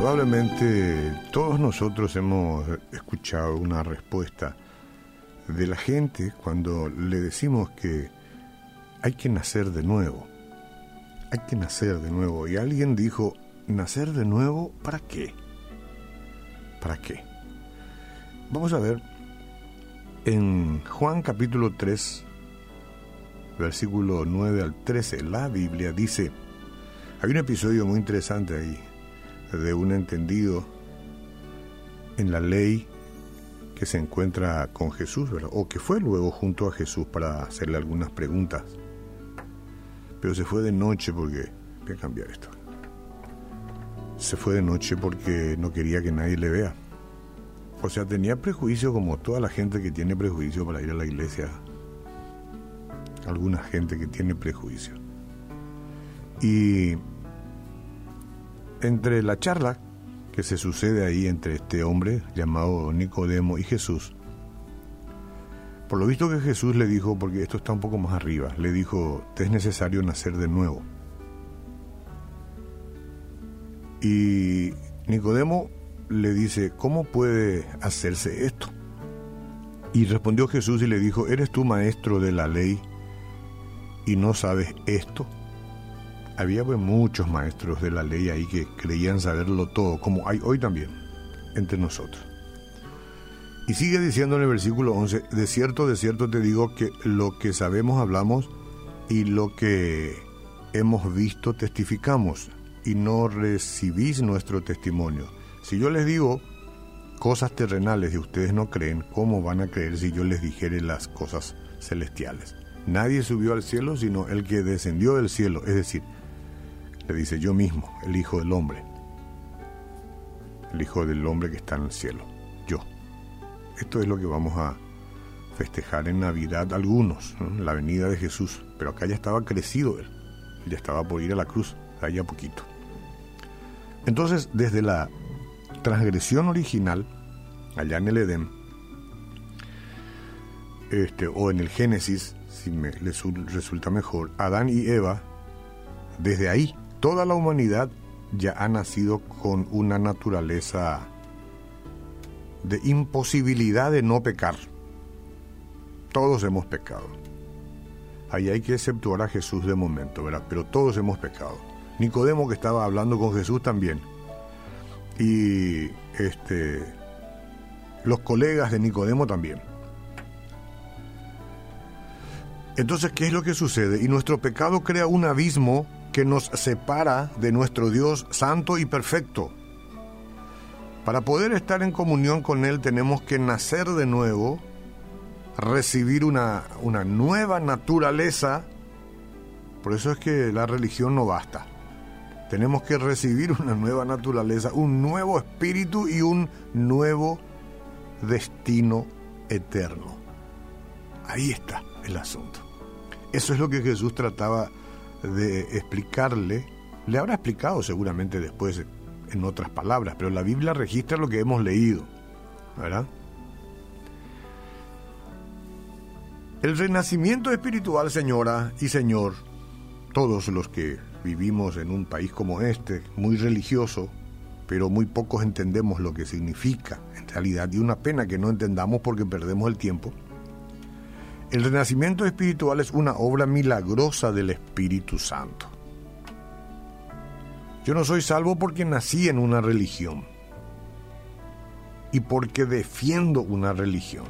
Probablemente todos nosotros hemos escuchado una respuesta de la gente cuando le decimos que hay que nacer de nuevo. Hay que nacer de nuevo. Y alguien dijo, ¿nacer de nuevo para qué? ¿Para qué? Vamos a ver, en Juan capítulo 3, versículo 9 al 13, la Biblia dice, hay un episodio muy interesante ahí, de un entendido en la ley que se encuentra con Jesús, o que fue luego junto a Jesús para hacerle algunas preguntas. Pero se fue de noche porque... Voy a cambiar esto. Se fue de noche porque no quería que nadie le vea. O sea, tenía prejuicio como toda la gente que tiene prejuicio para ir a la iglesia. Alguna gente que tiene prejuicio. Y entre la charla que se sucede ahí entre este hombre llamado Nicodemo y Jesús, por lo visto que Jesús le dijo, porque esto está un poco más arriba, le dijo, te es necesario nacer de nuevo. Y Nicodemo le dice, ¿cómo puede hacerse esto? Y respondió Jesús y le dijo, ¿eres tú maestro de la ley y no sabes esto? Había muchos maestros de la ley ahí que creían saberlo todo, como hay hoy también entre nosotros. Y sigue diciendo en el versículo 11, de cierto, de cierto te digo que lo que sabemos hablamos y lo que hemos visto testificamos y no recibís nuestro testimonio. Si yo les digo cosas terrenales y ustedes no creen, ¿cómo van a creer si yo les dijere las cosas celestiales? Nadie subió al cielo sino el que descendió del cielo, es decir, dice yo mismo, el Hijo del Hombre, el Hijo del Hombre que está en el cielo, yo. Esto es lo que vamos a festejar en Navidad algunos, la venida de Jesús, pero acá ya estaba crecido él, ya estaba por ir a la cruz, allá poquito. Entonces, desde la transgresión original, allá en el Edén, este, o en el Génesis, si me resulta mejor, Adán y Eva, desde ahí toda la humanidad ya ha nacido con una naturaleza de imposibilidad de no pecar. Todos hemos pecado. Ahí hay que exceptuar a Jesús de momento, ¿verdad? Pero todos hemos pecado. Nicodemo que estaba hablando con Jesús también. Y este los colegas de Nicodemo también. Entonces, ¿qué es lo que sucede? Y nuestro pecado crea un abismo que nos separa de nuestro Dios santo y perfecto. Para poder estar en comunión con Él tenemos que nacer de nuevo, recibir una, una nueva naturaleza. Por eso es que la religión no basta. Tenemos que recibir una nueva naturaleza, un nuevo espíritu y un nuevo destino eterno. Ahí está el asunto. Eso es lo que Jesús trataba de explicarle, le habrá explicado seguramente después en otras palabras, pero la Biblia registra lo que hemos leído, ¿verdad? El renacimiento espiritual, señora y señor, todos los que vivimos en un país como este, muy religioso, pero muy pocos entendemos lo que significa en realidad, y una pena que no entendamos porque perdemos el tiempo, el renacimiento espiritual es una obra milagrosa del Espíritu Santo. Yo no soy salvo porque nací en una religión y porque defiendo una religión.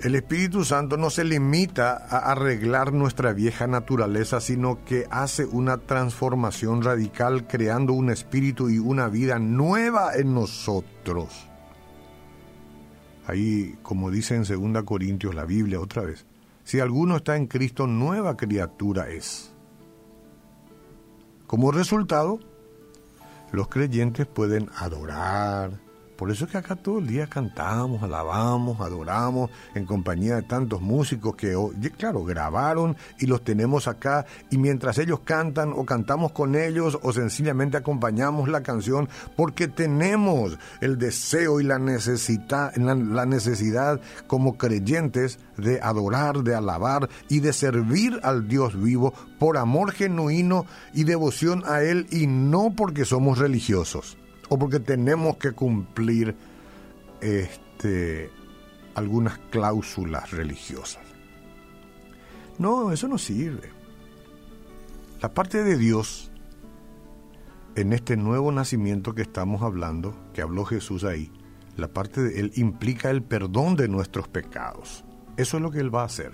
El Espíritu Santo no se limita a arreglar nuestra vieja naturaleza, sino que hace una transformación radical creando un espíritu y una vida nueva en nosotros. Ahí, como dice en 2 Corintios la Biblia otra vez, si alguno está en Cristo, nueva criatura es. Como resultado, los creyentes pueden adorar, Por eso es que acá todo el día cantamos, alabamos, adoramos en compañía de tantos músicos que, claro, grabaron y los tenemos acá. Y mientras ellos cantan o cantamos con ellos o sencillamente acompañamos la canción porque tenemos el deseo y la necesidad, la necesidad como creyentes de adorar, de alabar y de servir al Dios vivo por amor genuino y devoción a Él y no porque somos religiosos o porque tenemos que cumplir este, algunas cláusulas religiosas. No, eso no sirve. La parte de Dios en este nuevo nacimiento que estamos hablando, que habló Jesús ahí, la parte de Él implica el perdón de nuestros pecados. Eso es lo que Él va a hacer.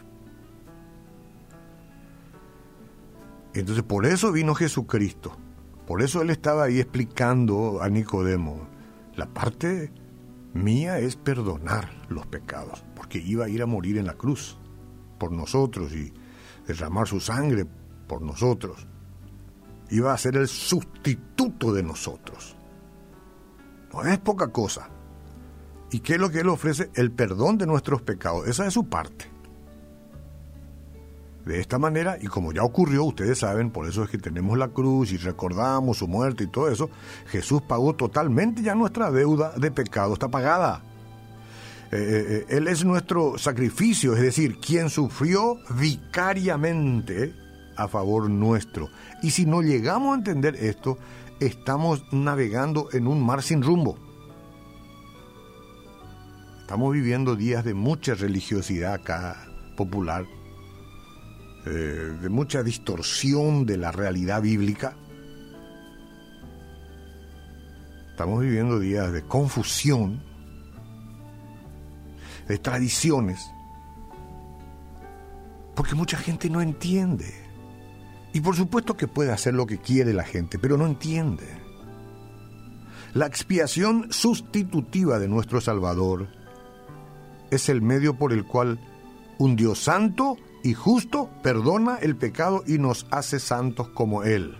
Entonces por eso vino Jesucristo por eso él estaba ahí explicando a Nicodemo, la parte mía es perdonar los pecados, porque iba a ir a morir en la cruz por nosotros y derramar su sangre por nosotros. Iba a ser el sustituto de nosotros. No es poca cosa. ¿Y qué es lo que Él ofrece? El perdón de nuestros pecados. Esa es su parte de esta manera, y como ya ocurrió, ustedes saben, por eso es que tenemos la cruz y recordamos su muerte y todo eso, Jesús pagó totalmente ya nuestra deuda de pecado, está pagada. Eh, eh, eh, él es nuestro sacrificio, es decir, quien sufrió vicariamente a favor nuestro. Y si no llegamos a entender esto, estamos navegando en un mar sin rumbo. Estamos viviendo días de mucha religiosidad acá popular eh, de mucha distorsión de la realidad bíblica. Estamos viviendo días de confusión, de tradiciones, porque mucha gente no entiende. Y por supuesto que puede hacer lo que quiere la gente, pero no entiende. La expiación sustitutiva de nuestro Salvador es el medio por el cual un Dios santo y justo perdona el pecado y nos hace santos como Él.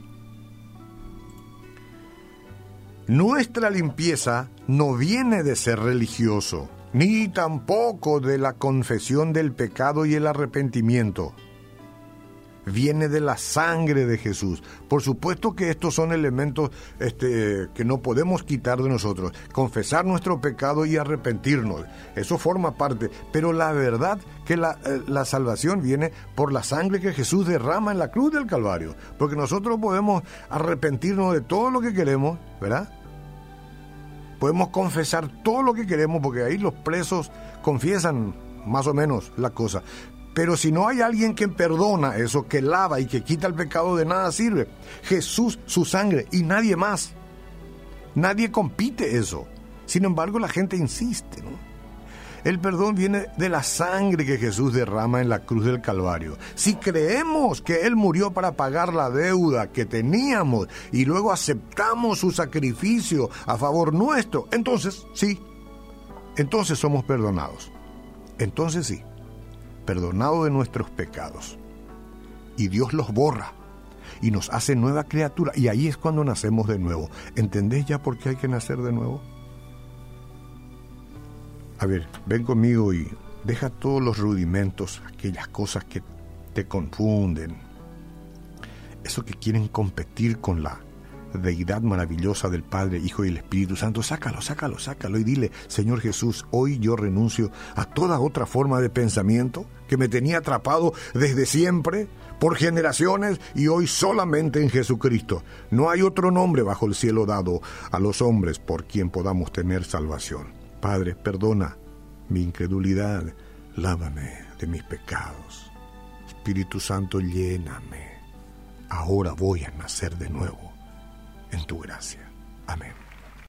Nuestra limpieza no viene de ser religioso, ni tampoco de la confesión del pecado y el arrepentimiento viene de la sangre de Jesús. Por supuesto que estos son elementos este, que no podemos quitar de nosotros. Confesar nuestro pecado y arrepentirnos. Eso forma parte. Pero la verdad que la, eh, la salvación viene por la sangre que Jesús derrama en la cruz del Calvario. Porque nosotros podemos arrepentirnos de todo lo que queremos, ¿verdad? Podemos confesar todo lo que queremos porque ahí los presos confiesan más o menos la cosa. Pero si no hay alguien que perdona eso, que lava y que quita el pecado, de nada sirve. Jesús, su sangre y nadie más. Nadie compite eso. Sin embargo, la gente insiste. El perdón viene de la sangre que Jesús derrama en la cruz del Calvario. Si creemos que Él murió para pagar la deuda que teníamos y luego aceptamos su sacrificio a favor nuestro, entonces sí, entonces somos perdonados. Entonces sí perdonado de nuestros pecados. Y Dios los borra y nos hace nueva criatura. Y ahí es cuando nacemos de nuevo. ¿Entendés ya por qué hay que nacer de nuevo? A ver, ven conmigo y deja todos los rudimentos, aquellas cosas que te confunden, eso que quieren competir con la deidad maravillosa del Padre, Hijo y el Espíritu Santo, sácalo, sácalo, sácalo y dile, Señor Jesús, hoy yo renuncio a toda otra forma de pensamiento que me tenía atrapado desde siempre, por generaciones y hoy solamente en Jesucristo. No hay otro nombre bajo el cielo dado a los hombres por quien podamos tener salvación. Padre, perdona mi incredulidad, lávame de mis pecados. Espíritu Santo, lléname. Ahora voy a nacer de nuevo en tu gracia. Amén.